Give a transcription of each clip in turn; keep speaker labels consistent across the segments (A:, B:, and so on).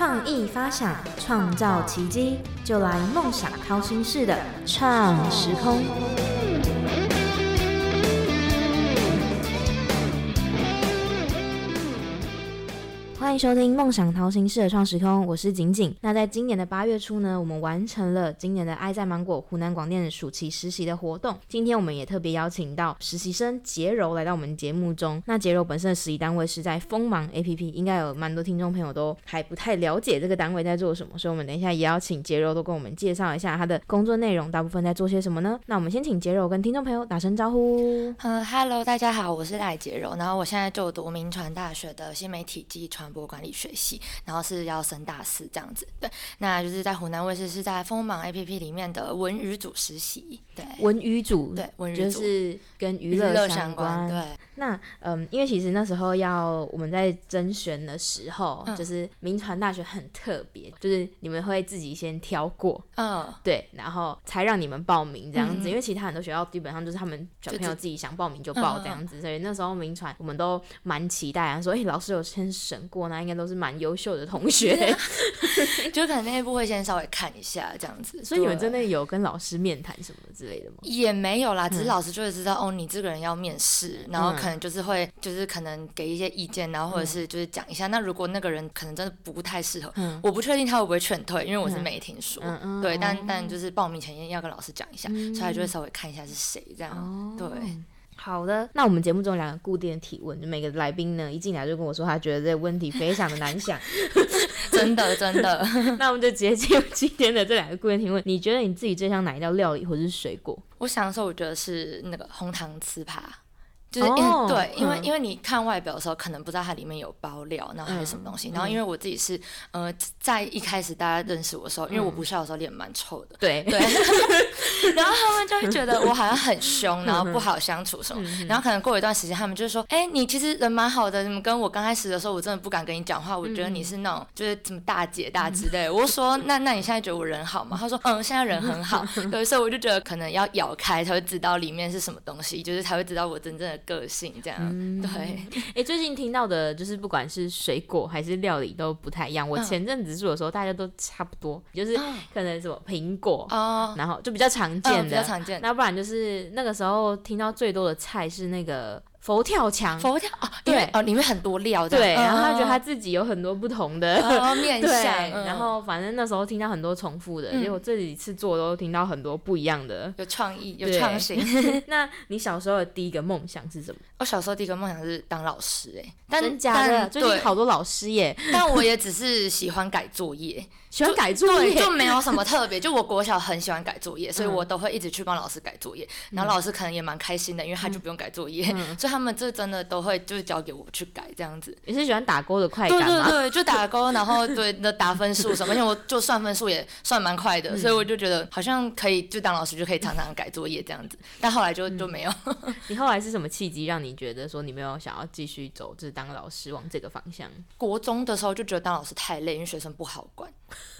A: 创意发想，创造奇迹，就来梦想掏心式的创时空。欢迎收听《梦想掏心事的创时空》，我是景景。那在今年的八月初呢，我们完成了今年的爱在芒果湖南广电暑期实习的活动。今天我们也特别邀请到实习生杰柔来到我们节目中。那杰柔本身的实习单位是在锋芒 APP，应该有蛮多听众朋友都还不太了解这个单位在做什么，所以我们等一下也要请杰柔都跟我们介绍一下他的工作内容，大部分在做些什么呢？那我们先请杰柔跟听众朋友打声招呼。
B: 嗯，Hello，大家好，我是赖杰柔，然后我现在就读明传大学的新媒体及传播管理学系，然后是要升大四这样子。对，那就是在湖南卫视是在锋芒 APP 里面的文娱组实习。对，
A: 文娱组，
B: 对，文娱
A: 就
B: 组
A: 是跟娱
B: 娱
A: 乐相
B: 相关。对，
A: 那嗯，因为其实那时候要我们在甄选的时候，
B: 嗯
A: 就是民传大学很特别，就是你们会自己先挑过，
B: 嗯，
A: 对，然后才让你们报名这样子。因为其他很多学校基本上就是他们小朋友自己想报名就报这样子，所以那时候民传我们都蛮期待啊，说诶、老师有先审过，那应该都是蛮优秀的同学，
B: 就可能那一部会先稍微看一下这样子。
A: 所以你们真的有跟老师面谈什么之类的吗？
B: 也没有啦，
A: 嗯
B: 只是老师就会知道、哦，你这个人要面试，然后可能就是会，就是可能给一些意见，然后或者是就是讲一下。那如果那个人可能真的不太适合，
A: 嗯
B: 我不确定他会不会劝退，因为我是
A: 嗯
B: 没听说。对，但
A: 哦
B: 但就是报名前要跟老师讲一下，
A: 嗯
B: 所以他就会稍微看一下是谁这样。
A: 哦
B: 对，
A: 好的，那我们节目中有两个固定的提问，就每个来宾呢一进来就跟我说他觉得这个问题非常的难想，
B: 真 的真的。
A: 那我们就直接进入今天的这两个固定提问。你觉得你自己最像哪一道料理或者是水果？
B: 我想的时候，我觉得是那个红糖糍粑。就是因为、
A: 哦
B: 对，因为、
A: 嗯
B: 因为你看外表的时候，可能不知道它里面有包料，然后还有什么东西。然后因为我自己是呃，在一开始大家认识我的时候，因为我不笑的时候脸蛮臭的，
A: 对
B: 对，然后他们就会觉得我好像很凶，然后不好相处什么。然后可能过一段时间，他们就说：“哎、你其实人蛮好的，你们跟我刚开始的时候，我真的不敢跟你讲话，我觉得你是那种就是什么大姐大之类的。”我说：“那那你现在觉得我人好吗？”他说：“嗯，现在人很好。”对，所以我就觉得可能要咬开才会知道里面是什么东西，就是才会知道我真正的个性这样。对，
A: 哎、最近听到的就是不管是水果还是料理都不太一样。我
B: 嗯
A: 前阵子住的时候，大家都差不多，就是
B: 嗯
A: 可能什么苹果，
B: 哦，
A: 然后就比较常
B: 嗯，
A: 见的，
B: 比较常见。
A: 那不然就是那个时候听到最多的菜是那个佛跳墙，
B: 佛跳哦，因为
A: 对
B: 哦，里面很多料，
A: 对，然后他觉得他
B: 嗯
A: 自己有很多不同的。
B: 哦面
A: 对，
B: 相，嗯
A: 然后反正那时候听到很多重复的，
B: 嗯
A: 结果这几次做都听到很多不一样的。
B: 有创意，有创新。
A: 那你小时候的第一个梦想是什么？
B: 我小时候第一个梦想是当老师、哎，但
A: 真假的？最近好多老师耶，
B: 但我也只是喜欢改作业，
A: 喜欢改作，业
B: 就，没有什么特别。就我国小很喜欢改作业，所以
A: 嗯
B: 我都会一直去帮老师改作业。然后老师可能也蛮开心的，因为他就不用改作业，
A: 嗯
B: 所以他们这真的都会就是交给我去改这样子。
A: 你是喜欢打勾的快感吗？
B: 对对，就打勾，然后对那打分数什么，而且我就算分数也算蛮快
A: 嗯
B: 的，所以我就觉得好像可以，就当老师就可以常常改作业这样子。但后来就就没有。
A: 你后来是什么契机让你觉得说你没有想要继续走，就是当老师往这个方向？
B: 国中的时候就觉得当老师太累，因为学生不好管，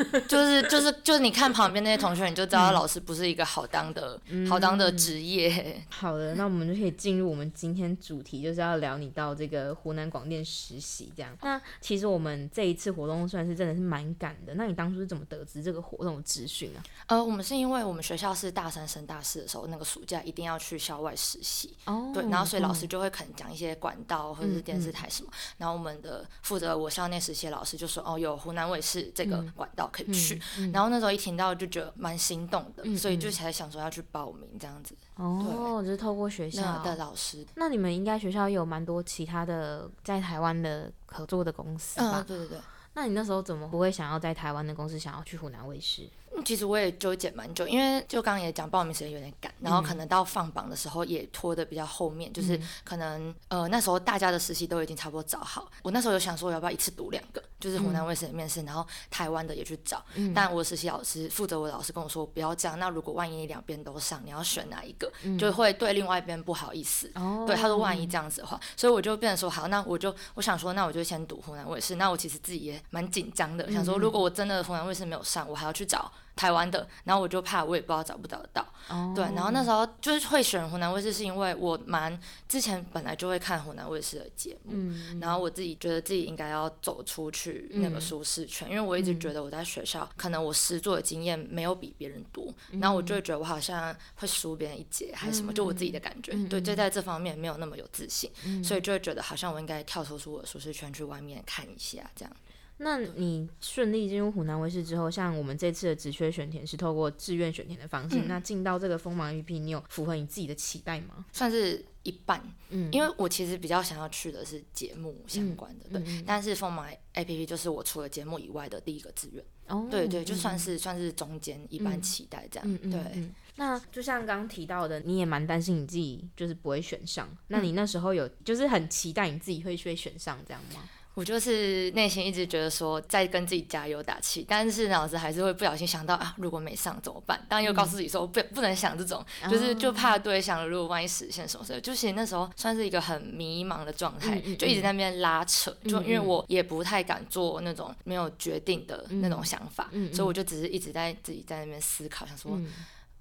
B: 就是就是就是你看旁边那些同学，你就知道老师不是一个好当的、好当的职业。
A: 好的，那我们就可以进入我们今天主题，就是要聊你到这个湖南广电实习这样。那其实我们这一次活动算是真的是蛮赶的。那你当初是怎么得知这个活动的资讯啊？
B: 呃，我们是因为我们学校是大三升大四的时候，那个暑假一定要去校外实习，
A: 哦
B: 对，然后所以老师就会可能讲一些管道或者是电视台什么，然后我们的负责我校内实习的老师就说，哦，有湖南卫视这个管道可以去，然后那时候一听到就觉得蛮心动的，所以就才想说要去报名这样子。
A: 哦，就是透过学校
B: 的老师，
A: 那你们应该学校有蛮多其他的在台湾的合作的公司吧？
B: 嗯，对对对。
A: 那你那时候怎么不会想要在台湾的公司想要去湖南卫视？
B: 嗯其实我也纠结蛮久，因为就刚刚也讲报名时间有点赶，然后可能到放榜的时候也拖的比较后面，就是可能呃那时候大家的实习都已经差不多找好，我那时候有想说我要不要一次读两个，就是湖南卫视的面试，然后台湾的也去找，但我实习老师负责我的老师跟我说不要这样，那如果万一你两边都上，你要选哪一个，就会对另外一边不好意思。
A: 哦
B: 对，他说万一这样子的话，所以我就变成说好，那我就我想说，那我就先读湖南卫视。那我其实自己也蛮紧张的，想说如果我真的湖南卫视没有上，我还要去找台湾的，然后我就怕我也不知道找不找得到。
A: 哦，
B: 对，然后那时候就是会选湖南卫视，是因为我蛮之前本来就会看湖南卫视的节目，
A: 嗯，
B: 然后我自己觉得自己应该要走出去那个舒适圈，因为我一直觉得我在学校可能我实作的经验没有比别人多，然后我就会觉得我好像会输别人一截还是什么，就我自己的感觉，对，就在这方面没有那么有自信，所以就会觉得好像我应该跳脱出我的舒适圈去外面看一下这样。
A: 那你顺利进入湖南卫视之后，像我们这次的职缺选填是透过志愿选填的方式，那进到这个锋芒 APP，你有符合你自己的期待吗？
B: 算是一半，嗯，因为我其实比较想要去的是节目相关的，对，但是锋芒 APP 就是我除了节目以外的第一个志愿，哦，对对，就算是算是中间一半期待这样，对。
A: 那就像刚刚提到的，你也蛮担心你自己就是不会选上，那你那时候有就是很期待你自己会被选上这样吗？
B: 我就是内心一直觉得说在跟自己加油打气，但是脑子还是会不小心想到啊，如果没上怎么办？当然又告诉自己说不不能想这种，就是就怕对想了，如果万一实现什么事，就其实那时候算是一个很迷茫的状态，就一直在那边拉扯，就因为我也不太敢做那种没有决定的那种想法，所以我就只是一直在自己在那边思考，想说。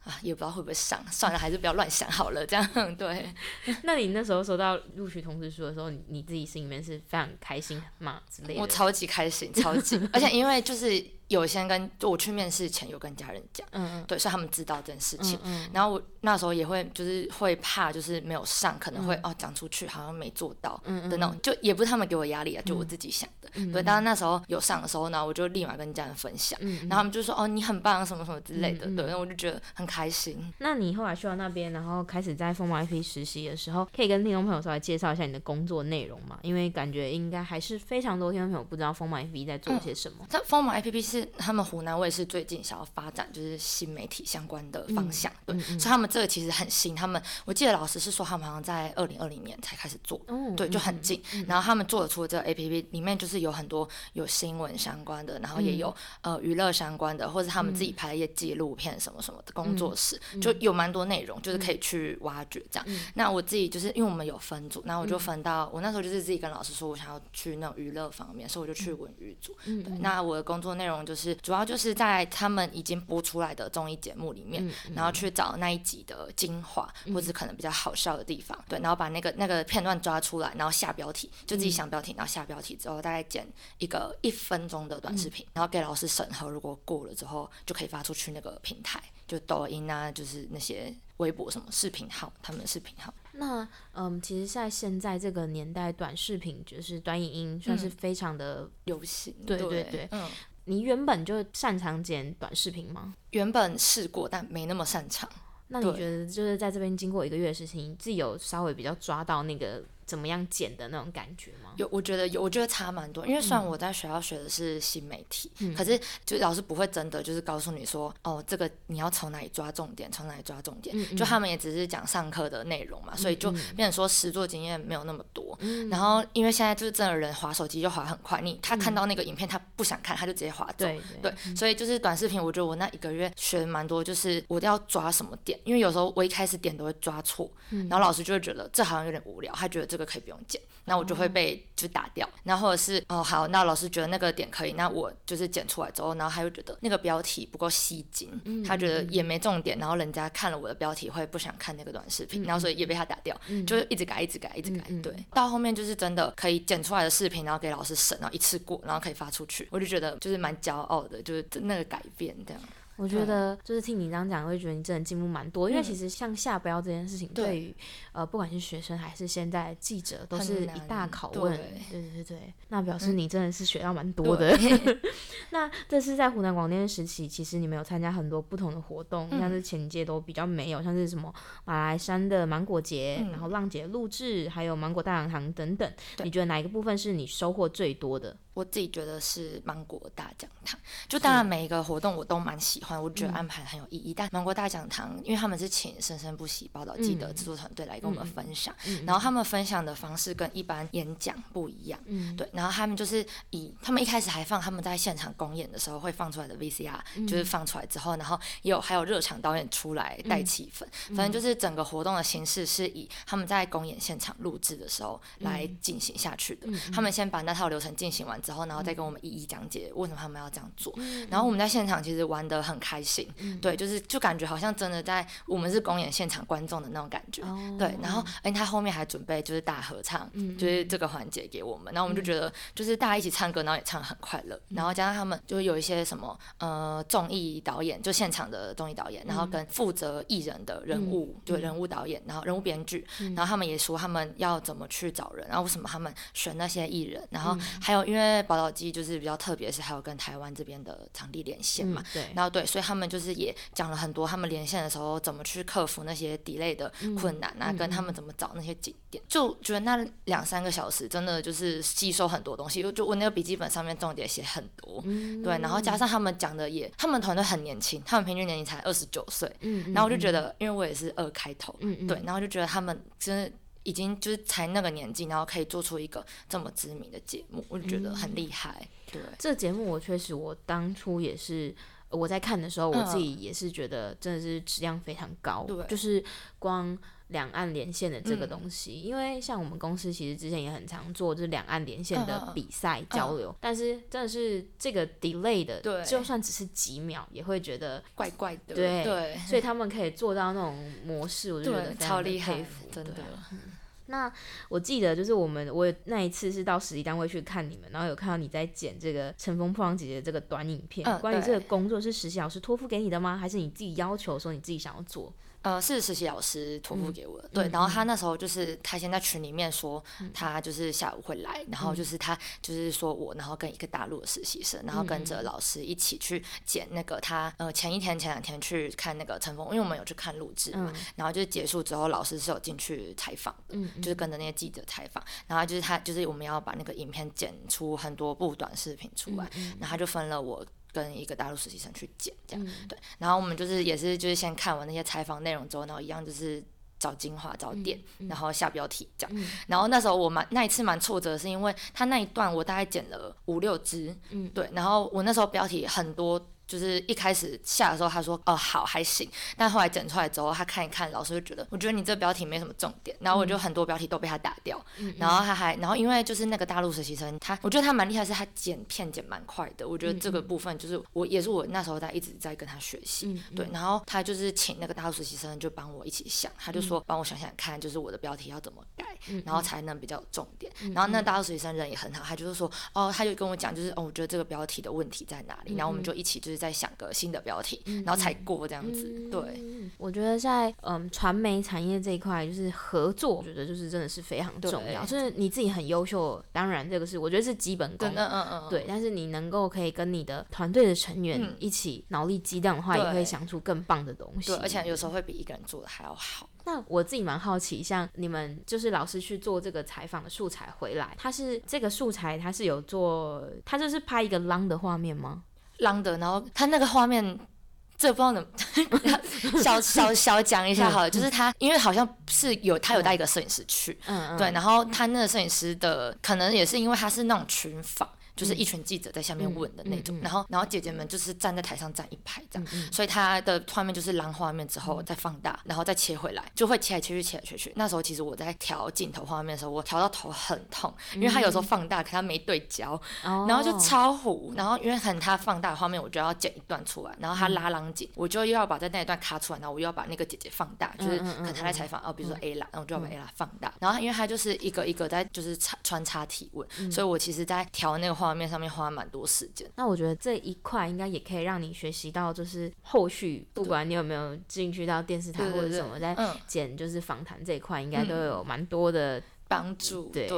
B: 啊，也不知道会不会上，算了，还是不要乱想好了。这样 对。
A: 那你那时候收到录取通知书的时候，你你自己心里面是非常开心吗？之类的？
B: 我超级开心，超级，而且因为就是。有先跟就我去面试前有跟家人讲，嗯对，所以他们知道这件事情。嗯然后我那时候也会就是会怕，就是没有上，可能会哦讲出去好像没做到的那种，就也不是他们给我压力啊，就我自己想的。嗯。对，当然那时候有上的时候呢，我就立马跟家人分享，嗯然后他们就说哦你很棒什么什么之类的，对，然后我就觉得很开心。
A: 那你后来去到那边，然后开始在凤凰 IP 实习的时候，可以跟听众朋友稍微介绍一下你的工作内容吗？因为感觉应该还是非常多听众朋友不知道凤凰 IP 在做些什么。
B: 这凤凰 APP 是他们湖南。我也是最近想要发展就是新媒体相关的方向，对，所以他们这个其实很新。他们我记得老师是说他们好像在二零二零年才开始做，对，就很近。然后他们做的出这个 A P P 里面就是有很多有新闻相关的，然后也有呃娱乐相关的，或者他们自己拍一些纪录片什么什么的工作室，就有蛮多内容，就是可以去挖掘这样。那我自己就是因为我们有分组，然后我就分到我那时候就是自己跟老师说我想要去那种娱乐方面，所以我就去文娱组。对，那我的工作内容就是主要就是。在他们已经播出来的综艺节目里面，然后去找那一集的精华，或者可能比较好笑的地方，对，然后把那个那个片段抓出来，然后下标题，就自己想标题，然后下标题之后，大概剪一个一分钟的短视频，然后给老师审核，如果过了之后，就可以发出去那个平台，就抖音啊，就是那些微博什么视频号，他们的视频号。
A: 那嗯，其实，在现在这个年代，短视频就是短影音，算是非常的
B: 流行。
A: 对对对，嗯。你原本就擅长剪短视频吗？
B: 原本试过，但没那么擅长。
A: 那你觉得，就是在这边经过一个月的事情，自己有稍微比较抓到那个？怎么样剪的那种感觉吗？
B: 有，我觉得有，我觉得差蛮多。因为虽然我在学校学的是新媒体，可是就老师不会真的就是告诉你说，哦，这个你要从哪里抓重点，从哪里抓重点。就他们也只是讲上课的内容嘛，所以就变成说实作经验没有那么多。然后因为现在就是真的人划手机就划很快，你他看到那个影片他不想看，他就直接划走。对对。所以就是短视频，我觉得我那一个月学蛮多，就是我要抓什么点，因为有时候我一开始点都会抓错，然后老师就会觉得这好像有点无聊，他觉得这个可以不用剪。那我就会被就打掉，然后或者是哦好，那老师觉得那个点可以，那我就是剪出来之后，然后他又觉得那个标题不够吸睛，他觉得也没重点，然后人家看了我的标题会不想看那个短视频，然后所以也被他打掉，就是一直改，一直改，一直改，对，到后面就是真的可以剪出来的视频，然后给老师审，然后一次过，然后可以发出去，我就觉得就是蛮骄傲的，就是那个改变这样。
A: 我觉得就是听你这样讲，会觉得你真的进步蛮多。因为其实像下标这件事情，对于呃不管是学生还是现在记者，都是一大拷问。对对对对，那表示你真的是学到蛮多的。那这是在湖南广电时期，其实你们有参加很多不同的活动，像是前届都比较没有，像是什么马来山的芒果节，然后浪姐录制，还有芒果大讲堂等等。你觉得哪一个部分是你收获最多的？
B: 我自己觉得是芒果大讲堂，就当然每一个活动我都蛮喜欢，我觉得安排很有意义。但芒果大讲堂，因为他们是请《生生不息》报道记者制作团队来跟我们分享，然后他们分享的方式跟一般演讲不一样，对。然后他们就是以他们一开始还放他们在现场公演的时候会放出来的 VCR，就是放出来之后，然后也有还有热场导演出来带气氛，反正就是整个活动的形式是以他们在公演现场录制的时候来进行下去的。他们先把那套流程进行完。之后，然后再跟我们一一讲解为什么他们要这样做。然后我们在现场其实玩的很开心，对，就是就感觉好像真的在我们是公演现场观众的那种感觉，对。然后哎，他后面还准备就是大合唱，就是这个环节给我们，然后我们就觉得就是大家一起唱歌，然后也唱很快乐。然后加上他们就是有一些什么呃综艺导演，就现场的综艺导演，然后跟负责艺人的人物，对人物导演，然后人物编剧，然后他们也说他们要怎么去找人，然后为什么他们选那些艺人，然后还有因为宝岛机就是比较特别，是还有跟台湾这边的场地连线嘛，
A: 对，
B: 然后对，所以他们就是也讲了很多他们连线的时候怎么去克服那些 delay 的困难啊，跟他们怎么找那些景点，就觉得那两三个小时真的就是吸收很多东西，就我那个笔记本上面重点写很多，对，然后加上他们讲的也，他们团队很年轻，他们平均年龄才二十九岁，然后我就觉得，因为我也是二开头，对，然后就觉得他们真的。已经就是才那个年纪，然后可以做出一个这么知名的节目，我就觉得很厉害。对，
A: 这节目我确实，我当初也是我在看的时候，我自己也是觉得真的是质量非常高。
B: 对，
A: 就是光两岸连线的这个东西，因为像我们公司其实之前也很常做就是两岸连线的比赛交流，但是真的是这个 delay 的，就算只是几秒，也会觉得
B: 怪怪的。
A: 对
B: 对，
A: 所以他们可以做到那种模式，我就觉得
B: 超厉
A: 害，
B: 真的。
A: 那我记得就是我们我那一次是到实习单位去看你们，然后有看到你在剪这个《乘风破浪姐姐》这个短影片。关于这个工作是实习老师托付给你的吗？还是你自己要求说你自己想要做？
B: 呃，是实习老师托付给我的，对。然后他那时候就是他先在群里面说，他就是下午会来，然后就是他就是说我，然后跟一个大陆的实习生，然后跟着老师一起去剪那个他呃前一天前两天去看那个陈峰，因为我们有去看录制嘛，然后就是结束之后，老师是有进去采访的，就是跟着那些记者采访，然后就是他就是我们要把那个影片剪出很多部短视频出来，然后他就分了我。跟一个大陆实习生去剪，这样对，然后我们就是也是就是先看完那些采访内容之后，然后一样就是找精华找点，然后下标题这样。然后那时候我蛮那一次蛮挫折，是因为他那一段我大概剪了五六支，对，然后我那时候标题很多。就是一开始下的时候，他说哦好还行，但后来整出来之后，他看一看，老师就觉得，我觉得你这标题没什么重点，然后我就很多标题都被他打掉，然后他还，然后因为就是那个大陆实习生，他我觉得他蛮厉害，是他剪片剪蛮快的，我觉得这个部分就是我也是我那时候在一直在跟他学习，对，然后他就是请那个大陆实习生就帮我一起想，他就说帮我想想看，就是我的标题要怎么改，然后才能比较有重点，然后那大陆实习生人也很好，他就是说哦，他就跟我讲，就是哦，我觉得这个标题的问题在哪里，然后我们就一起就是。在想个新的标题，然后才过这样子。对，
A: 我觉得在嗯传媒产业这一块，就是合作，我觉得就是真的是非常重要。就是你自己很优秀，当然这个是我觉得是基本功。
B: 嗯嗯嗯。
A: 对，但是你能够可以跟你的团队的成员一起脑力激荡的话，也会想出更棒的东西。
B: 对，而且有时候会比一个人做的还要好。
A: 那我自己蛮好奇，像你们就是老师去做这个采访的素材回来，他是这个素材他是有做，他就是拍一个 long 的画面吗？
B: 浪的，然后他那个画面，这不知道怎么 小小小讲一下好了，就是他，因为好像是有他有带一个摄影师去，嗯嗯，对，然后他那个摄影师的可能也是因为他是那种群访。就是一群记者在下面问的那种，然后然后姐姐们就是站在台上站一排这样，所以她的画面就是蓝画面之后再放大，然后再切回来，就会切来切去切来切去。那时候其实我在调镜头画面的时候，我调到头很痛，因为他有时候放大可他没对焦，然后就超糊。然后因为很他放大画面，我就要剪一段出来，然后他拉浪景，我就又要把在那一段卡出来，然后我又要把那个姐姐放大，就是可能他在采访哦，比如说 A 啦，然后我就要把 A 啦放大。然后因为他就是一个一个在就是穿穿插提问，所以我其实在调那个画面上面花蛮。多时间，
A: 那我觉得这一块应该也可以让你学习到，就是后续不管你有没有进去到电视台或者什么，在剪就是访谈这一块，应该都有蛮多的。
B: 帮助
A: 对，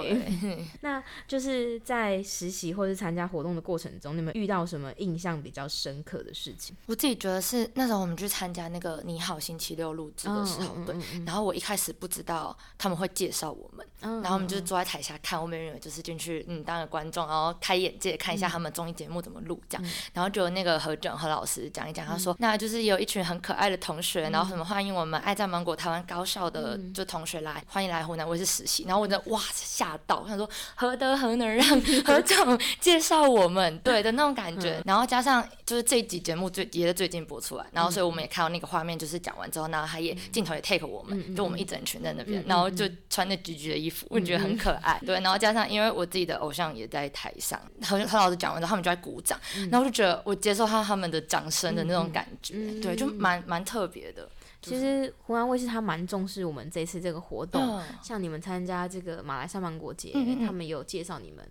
A: 那就是在实习或是参加活动的过程中，你们遇到什么印象比较深刻的事情？
B: 我自己觉得是那时候我们去参加那个《你好星期六》录制的时候，对，然后我一开始不知道他们会介绍我们，然后我们就是坐在台下看，我们以为就是进去嗯当个观众，然后开眼界看一下他们综艺节目怎么录这样，然后就那个何炅何老师讲一讲，他说那就是有一群很可爱的同学，然后什么欢迎我们爱在芒果台湾高校的就同学来，欢迎来湖南卫视实习，然后。后我就哇吓到，想说何德何能让 何总介绍我们，对的那种感觉。然后加上就是这一集节目最也是最近播出来，然后所以我们也看到那个画面，就是讲完之后，然后他也镜头也 take 我们，就我们一整群在那边，然后就穿着橘橘的衣服，我觉得很可爱。对，然后加上因为我自己的偶像也在台上，何何老师讲完之后，他们就在鼓掌，然后我就觉得我接受他他们的掌声的那种感觉，对，就蛮蛮特别的。
A: 其实湖南卫视他蛮重视我们这次这个活动，像你们参加这个马来西亚芒果节，他们有介绍你们，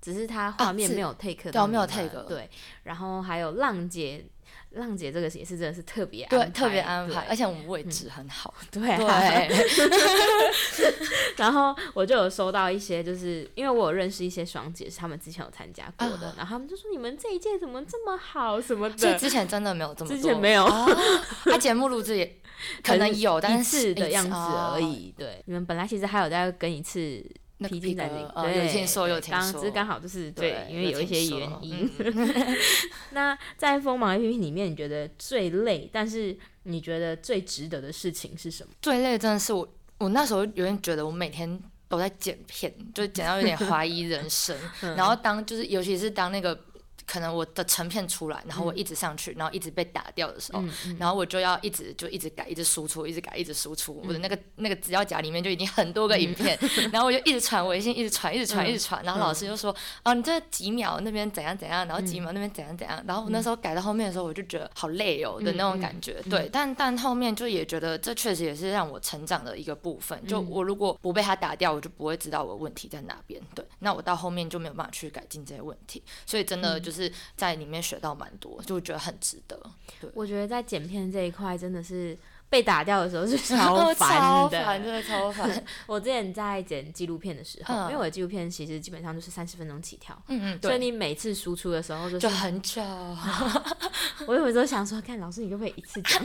A: 只是他画面没有 take 到，
B: 没有 take
A: 对，然后还有浪姐。浪姐这个也是真的是特别
B: 对特别安排，而且我们位置很好，
A: 对对。然后我就有收到一些，就是因为我有认识一些双姐，是他们之前有参加过的，然后他们就说你们这一届怎么这么好什么的。
B: 所以之前真的没有这么
A: 之前没有，
B: 他节目录制也 可能有，但
A: 是的样子而已。对，你们本来其实还有在跟一次。披荆斩棘，对，
B: 有听说有听说，
A: 刚刚好就是对，因为有一些原因。那在锋芒 A P P 里面，你觉得最累，但是你觉得最值得的事情是什么？
B: 最累真的是我，我那时候有点觉得我每天都在剪片，就剪到有点怀疑人生。然后当就是，尤其是当那个。可能我的成片出来，然后我一直上去，然后一直被打掉的时候，然后我就要一直就一直改，一直输出，一直改，一直输出。我的那个那个资料夹里面就已经很多个影片，然后我就一直传微信，一直传，一直传，一直传。然后老师就说：“啊，你这几秒那边怎样怎样，然后几秒那边怎样怎样。”然后我那时候改到后面的时候，我就觉得好累哦的那种感觉。对，但但后面就也觉得这确实也是让我成长的一个部分。就我如果不被他打掉，我就不会知道我问题在哪边。对，那我到后面就没有办法去改进这些问题。所以真的就是在里面。学到蛮多，就觉得很值得。对，
A: 我觉得在剪片这一块，真的是被打掉的时候是 超烦
B: 的，真的超烦。
A: 我之前在剪纪录片的时候，因为我的纪录片其实基本上就是三十分钟起跳，
B: 嗯嗯，
A: 所以你每次输出的时候就
B: 很久。
A: 我有时候想说，看老师，你可不可以一次讲？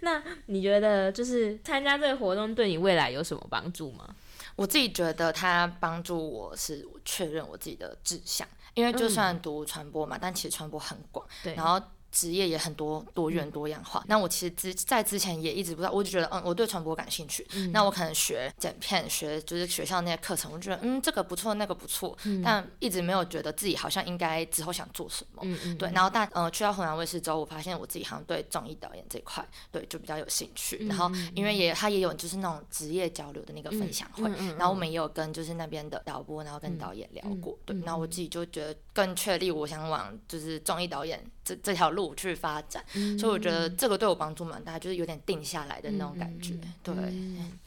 A: 那你觉得就是参加这个活动对你未来有什么帮助吗？
B: 我自己觉得它帮助我是确认我自己的志向。因为就算读传播嘛，但其实传播很广，然后。职业也很多多元多样化。那我其实之在之前也一直不知道，我就觉得嗯，我对传播感兴趣。那我可能学剪片，学就是学校那些课程，我觉得嗯这个不错，那个不错，但一直没有觉得自己好像应该之后想做什么。对，然后但呃去到湖南卫视之后，我发现我自己好像对综艺导演这一块对就比较有兴趣。然后因为也他也有就是那种职业交流的那个分享会，然后我们也有跟就是那边的导播，然后跟导演聊过。对，然后我自己就觉得更确立我想往就是综艺导演这这条路。去发展，所以我觉得这个对我帮助蛮大，就是有点定下来的那种感觉。对，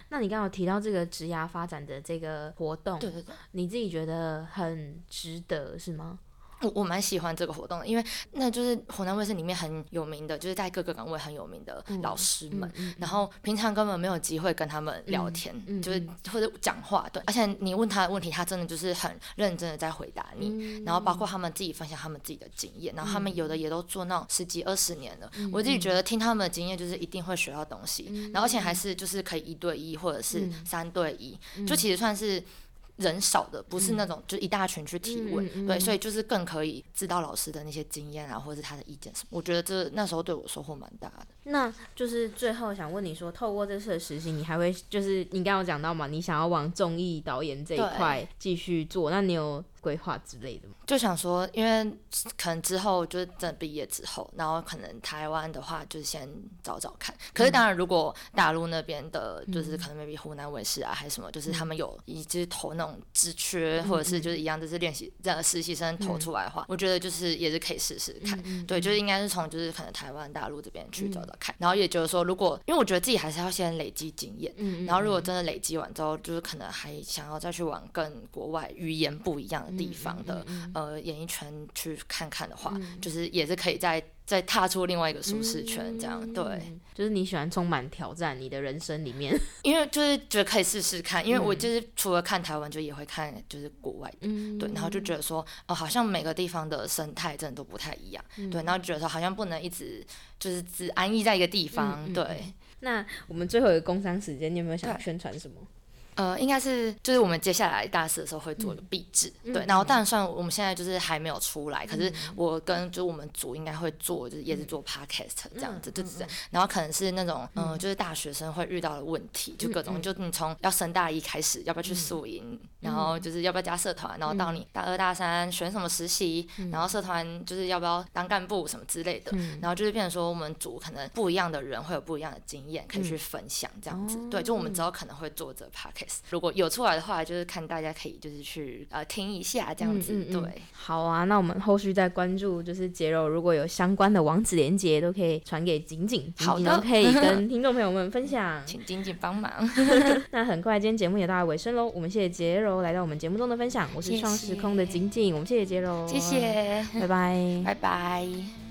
A: 那你刚刚提到这个职涯发展的这个活动，
B: 对对对，
A: 你自己觉得很值得是吗？
B: 我我蛮喜欢这个活动的，因为那就是湖南卫视里面很有名的，就是在各个岗位很有名的老师们，然后平常根本没有机会跟他们聊天，就是或者讲话，对，而且你问他的问题，他真的就是很认真的在回答你，然后包括他们自己分享他们自己的经验，然后他们有的也都做那种十几二十年了，我自己觉得听他们的经验就是一定会学到东西，然后而且还是就是可以一对一或者是三对一，就其实算是。人少的不是那种，就一大群去提问，对，所以就是更可以知道老师的那些经验啊，或者是他的意见什么。我觉得这那时候对我收获蛮大的。
A: 那就是最后想问你说，透过这次的实习，你还会就是你刚刚讲到嘛，你想要往综艺导演这一块继续做，那你有？规划之类的吗？
B: 就想说，因为可能之后就是真的毕业之后，然后可能台湾的话就是先找找看。可是当然，如果大陆那边的，就是可能 maybe 湖南卫视啊，还是什么，就是他们有一直投那种职缺，或者是就是一样，就是练习这样的实习生投出来的话，我觉得就是也是可以试试看。对，就是应该是从就是可能台湾、大陆这边去找找看。然后也就是说，如果因为我觉得自己还是要先累积经验，然后如果真的累积完之后，就是可能还想要再去往跟国外语言不一样的。地方的呃演艺圈去看看的话，就是也是可以再再踏出另外一个舒适圈，这样对，
A: 就是你喜欢充满挑战，你的人生里面，
B: 因为就是觉得可以试试看，因为我就是除了看台湾，就也会看就是国外的，对，然后就觉得说哦，好像每个地方的生态真的都不太一样，对，然后觉得说好像不能一直就是只安逸在一个地方，对。
A: 那我们最后一个工商时间，你有没有想宣传什么？
B: 呃，应该是就是我们接下来大四的时候会做一个壁纸，对，然后当然算我们现在就是还没有出来，可是我跟就是我们组应该会做，就是也是做 podcast 这样子，对对对，然后可能是那种嗯，就是大学生会遇到的问题，就各种，就你从要升大一开始，要不要去宿营，然后就是要不要加社团，然后到你大二大三选什么实习，然后社团就是要不要当干部什么之类的，然后就是变成说我们组可能不一样的人会有不一样的经验可以去分享这样子，对，就我们之后可能会做这 podcast，如果有出来的话，就是看大家可以就是去呃听一下这样子，对，
A: 好啊，那我们后续再关注，就是杰柔如果有相关的网址连接，都可以传给景景，
B: 好的，
A: 可以跟听众朋友们分享，
B: 请景景帮忙。
A: 那很快，今天节目也到了尾声喽，我们谢谢杰柔来到我们节目中的分享，我是创时空的景景，我们谢谢杰柔，
B: 谢谢，
A: 拜拜，
B: 拜拜。